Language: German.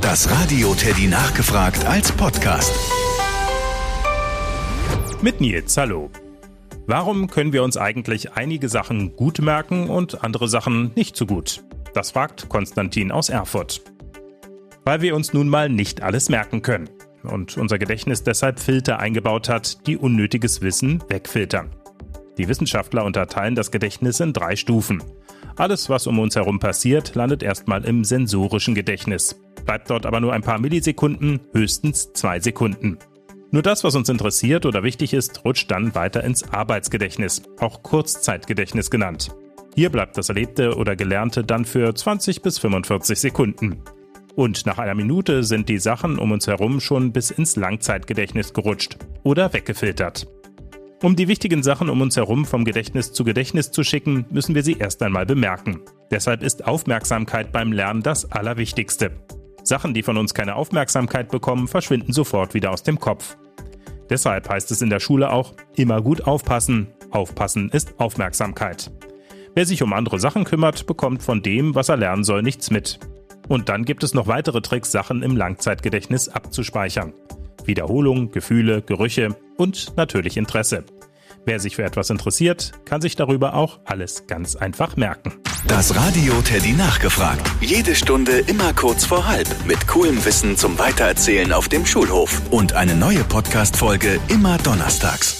Das Radio Teddy nachgefragt als Podcast. Mit Nils, hallo. Warum können wir uns eigentlich einige Sachen gut merken und andere Sachen nicht so gut? Das fragt Konstantin aus Erfurt. Weil wir uns nun mal nicht alles merken können und unser Gedächtnis deshalb Filter eingebaut hat, die unnötiges Wissen wegfiltern. Die Wissenschaftler unterteilen das Gedächtnis in drei Stufen. Alles, was um uns herum passiert, landet erstmal im sensorischen Gedächtnis, bleibt dort aber nur ein paar Millisekunden, höchstens zwei Sekunden. Nur das, was uns interessiert oder wichtig ist, rutscht dann weiter ins Arbeitsgedächtnis, auch Kurzzeitgedächtnis genannt. Hier bleibt das Erlebte oder Gelernte dann für 20 bis 45 Sekunden. Und nach einer Minute sind die Sachen um uns herum schon bis ins Langzeitgedächtnis gerutscht oder weggefiltert. Um die wichtigen Sachen um uns herum vom Gedächtnis zu Gedächtnis zu schicken, müssen wir sie erst einmal bemerken. Deshalb ist Aufmerksamkeit beim Lernen das Allerwichtigste. Sachen, die von uns keine Aufmerksamkeit bekommen, verschwinden sofort wieder aus dem Kopf. Deshalb heißt es in der Schule auch immer gut aufpassen. Aufpassen ist Aufmerksamkeit. Wer sich um andere Sachen kümmert, bekommt von dem, was er lernen soll, nichts mit. Und dann gibt es noch weitere Tricks, Sachen im Langzeitgedächtnis abzuspeichern. Wiederholung, Gefühle, Gerüche und natürlich Interesse. Wer sich für etwas interessiert, kann sich darüber auch alles ganz einfach merken. Das Radio Teddy nachgefragt. Jede Stunde immer kurz vor halb. Mit coolem Wissen zum Weitererzählen auf dem Schulhof. Und eine neue Podcast-Folge immer donnerstags.